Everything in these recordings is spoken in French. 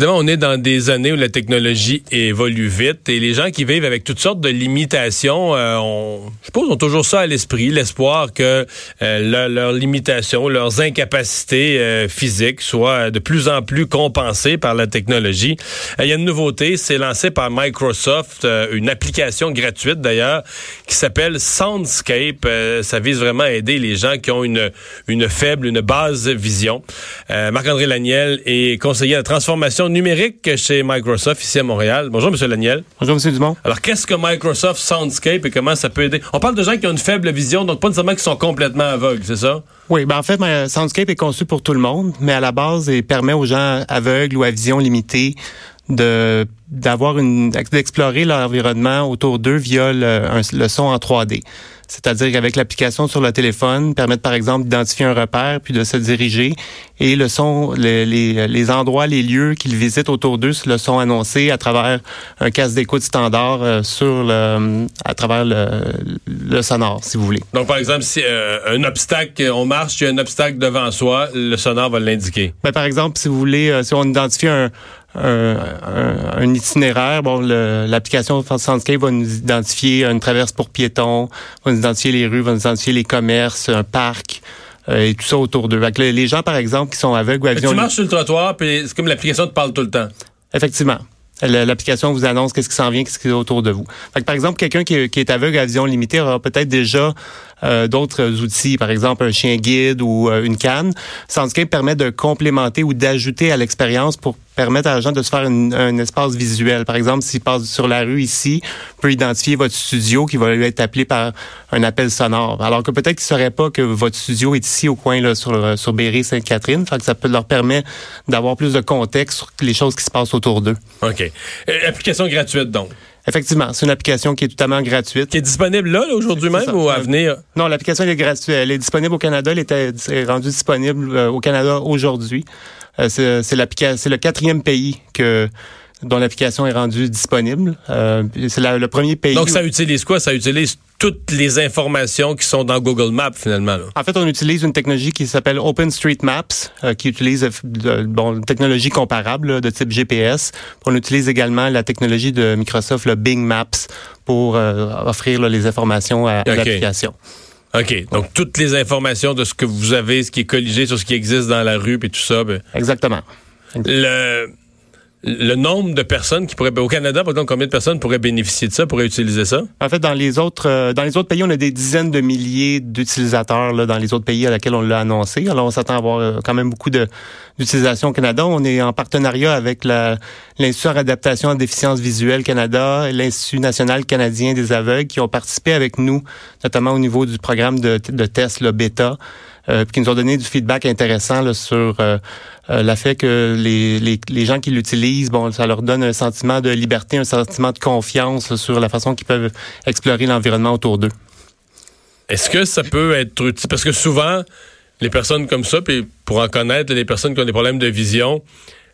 Évidemment, on est dans des années où la technologie évolue vite et les gens qui vivent avec toutes sortes de limitations, euh, je suppose, ont toujours ça à l'esprit, l'espoir que euh, leurs limitations, leurs incapacités euh, physiques soient de plus en plus compensées par la technologie. Il y a une nouveauté, c'est lancé par Microsoft, une application gratuite d'ailleurs, qui s'appelle Soundscape. ça vise vraiment à aider les gens qui ont une, une faible, une basse vision. Marc-André Laniel est conseiller de transformation numérique chez Microsoft ici à Montréal. Bonjour, M. Laniel. Bonjour, M. Dumont. Alors, qu'est-ce que Microsoft Soundscape et comment ça peut aider? On parle de gens qui ont une faible vision, donc pas nécessairement qui sont complètement aveugles, c'est ça? Oui, ben en fait, Soundscape est conçu pour tout le monde, mais à la base, il permet aux gens aveugles ou à vision limitée de d'avoir une d'explorer l'environnement autour d'eux via le, le son en 3D. C'est-à-dire qu'avec l'application sur le téléphone, permettre par exemple d'identifier un repère puis de se diriger et le son, les, les, les endroits, les lieux qu'ils visitent autour d'eux le sont annoncés à travers un casque d'écoute standard euh, sur le, à travers le, le, sonore, si vous voulez. Donc par exemple, si euh, un obstacle, on marche, il y a un obstacle devant soi, le sonore va l'indiquer. Ben, par exemple, si vous voulez, euh, si on identifie un, un, un, itinéraire. Bon, l'application Soundscape va nous identifier une traverse pour piétons, va nous identifier les rues, va nous identifier les commerces, un parc. Euh, et tout ça autour d'eux. Les gens, par exemple, qui sont aveugles ou à Tu marches sur le trottoir, puis c'est comme l'application te parle tout le temps. Effectivement. L'application vous annonce qu'est-ce qui s'en vient, qu'est-ce qui est autour de vous. Fait que, par exemple, quelqu'un qui, qui, est aveugle à vision limitée aura peut-être déjà euh, d'autres outils, par exemple un chien guide ou euh, une canne. Soundscape permet de complémenter ou d'ajouter à l'expérience pour permettre à la gens de se faire un espace visuel. Par exemple, s'il passe sur la rue ici, peut identifier votre studio qui va lui être appelé par un appel sonore. Alors que peut-être qu'il ne saurait pas que votre studio est ici au coin là, sur, sur Berry-Sainte-Catherine. Ça peut leur permettre d'avoir plus de contexte sur les choses qui se passent autour d'eux. OK. Euh, application gratuite donc? Effectivement, c'est une application qui est totalement gratuite. Qui est disponible là, aujourd'hui même ou à venir? Non, l'application est gratuite. Elle est disponible au Canada. Elle est rendue disponible euh, au Canada aujourd'hui. Euh, c'est le quatrième pays que dont l'application est rendue disponible. Euh, c'est le premier pays. Donc, ça utilise quoi? Ça utilise toutes les informations qui sont dans Google Maps, finalement. En fait, on utilise une technologie qui s'appelle OpenStreetMaps, euh, qui utilise euh, bon, une technologie comparable de type GPS. On utilise également la technologie de Microsoft, le Bing Maps, pour offrir les informations à, l'application. OK. Donc, toutes les informations de ce que vous avez, ce qui est colligé sur ce qui existe dans la rue, et tout ça. Ben, Exactement. Le le nombre de personnes qui pourraient au Canada par exemple combien de personnes pourraient bénéficier de ça pourraient utiliser ça? En fait dans les autres euh, dans les autres pays on a des dizaines de milliers d'utilisateurs dans les autres pays à laquelle on l'a annoncé. Alors on s'attend à avoir euh, quand même beaucoup d'utilisation au Canada. On est en partenariat avec l'Institut en adaptation à déficience visuelle Canada l'Institut national canadien des aveugles qui ont participé avec nous notamment au niveau du programme de, de test le bêta euh, qui nous ont donné du feedback intéressant sur euh, euh, la fait que les, les, les gens qui l'utilisent, bon, ça leur donne un sentiment de liberté, un sentiment de confiance sur la façon qu'ils peuvent explorer l'environnement autour d'eux. Est-ce que ça peut être utile? Parce que souvent, les personnes comme ça, puis pour en connaître, les personnes qui ont des problèmes de vision,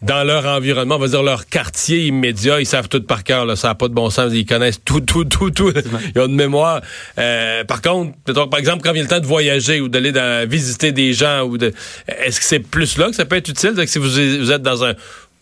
dans leur environnement, on va dire leur quartier immédiat, ils savent tout par cœur, là, ça n'a pas de bon sens, ils connaissent tout, tout, tout, tout, ils ont une mémoire. Euh, par contre, par exemple, quand vient le temps de voyager ou d'aller visiter des gens, ou de, est-ce que c'est plus là que ça peut être utile? si vous, vous êtes dans un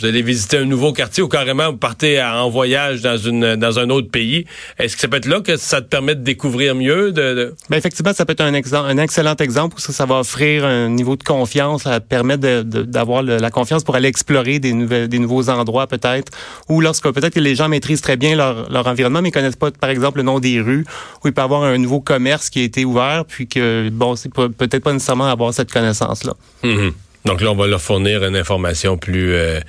vous allez visiter un nouveau quartier ou carrément vous partez en voyage dans une dans un autre pays. Est-ce que ça peut être là que ça te permet de découvrir mieux? De, Ben effectivement, ça peut être un, exemple, un excellent exemple parce que ça va offrir un niveau de confiance, ça permet d'avoir la confiance pour aller explorer des, nouvelles, des nouveaux endroits peut-être, ou lorsque peut-être que les gens maîtrisent très bien leur, leur environnement, mais connaissent pas, par exemple, le nom des rues, ou il peut y avoir un nouveau commerce qui a été ouvert, puis que, bon, c'est peut-être pas nécessairement avoir cette connaissance-là. Mm-hmm. Donc là, on va leur fournir une information plus euh,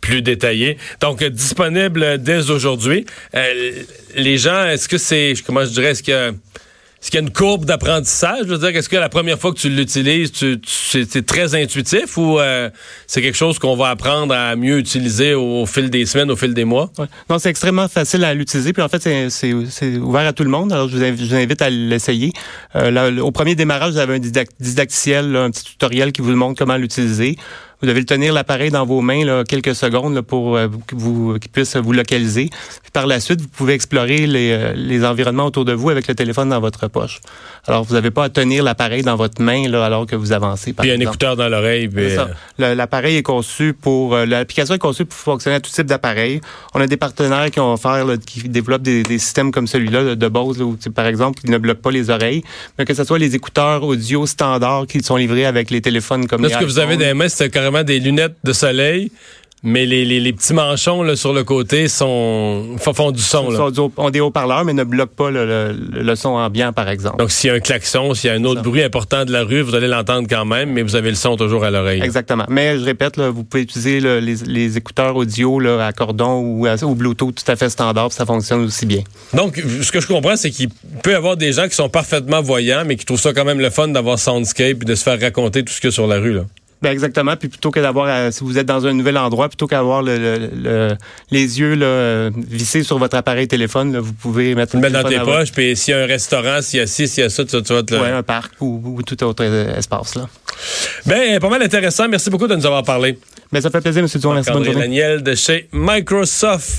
plus détaillée. Donc disponible dès aujourd'hui. Euh, les gens, est-ce que c'est comment je dirais, est-ce que est-ce qu'il y a une courbe d'apprentissage? Je veux dire, est-ce que la première fois que tu l'utilises, tu, c'est très intuitif ou euh, c'est quelque chose qu'on va apprendre à mieux utiliser au, fil des semaines, au fil des mois? Non, c'est extrêmement facile à l'utiliser. Puis en fait, c'est ouvert à tout le monde. Alors, je vous invite, à l'essayer. Euh, au premier démarrage, vous avez un didacticiel, un petit tutoriel qui vous montre comment l'utiliser. Vous devez le tenir l'appareil dans vos mains là, quelques secondes là, pour euh, que vous qu'il puisse vous localiser. Puis par la suite, vous pouvez explorer les, euh, les environnements autour de vous avec le téléphone dans votre poche. Alors, vous n'avez pas à tenir l'appareil dans votre main là, alors que vous avancez. Par Puis un exemple. écouteur dans l'oreille. puis, euh, L'appareil est conçu pour euh, l'application est conçue pour fonctionner à tout type d'appareil. On a des partenaires qui ont offert là, qui développent des, des systèmes comme celui-là là, de Bose là, où, par exemple, ils ne bloquent pas les oreilles, mais que ce soit les écouteurs audio standards qui sont livrés avec les téléphones comme Là, ce que vous avez les mains, c'est carrément des lunettes de soleil, mais les, les, les petits manchons là, sur le côté sont font, du son. Là. sont du haut- ont des haut-parleurs, mais ne bloquent pas le, le- le son ambiant, par exemple. Donc, s'il y a un klaxon, s'il y a un autre bruit important de la rue, vous allez l'entendre quand même, mais vous avez le son toujours à l'oreille. Exactement. Mais je répète, là, vous pouvez utiliser les, les écouteurs audio là, à cordon ou, à, ou Bluetooth tout à fait standard, puis ça fonctionne aussi bien. Donc, ce que je comprends, c'est qu'il peut y avoir des gens qui sont parfaitement voyants, mais qui trouvent ça quand même le fun d'avoir Soundscape et de se faire raconter tout ce qu'il y a sur la rue. Là. Ben exactement. Puis plutôt que d'avoir, à- si vous êtes dans un nouvel endroit, plutôt qu'avoir le, le- le- les yeux là, euh, vissés sur votre appareil téléphone, là, vous pouvez mettre le dans tes poches, puis s'il y a un restaurant, s'il y a ci, s'il y a ça, tu, tu vas te le... Ouais, un parc ou, ou tout autre euh, espace là. Ben, pas mal intéressant. Merci beaucoup de nous avoir parlé. Ben ça fait plaisir, Monsieur Dumont. Merci bonne journée. Daniel de chez Microsoft.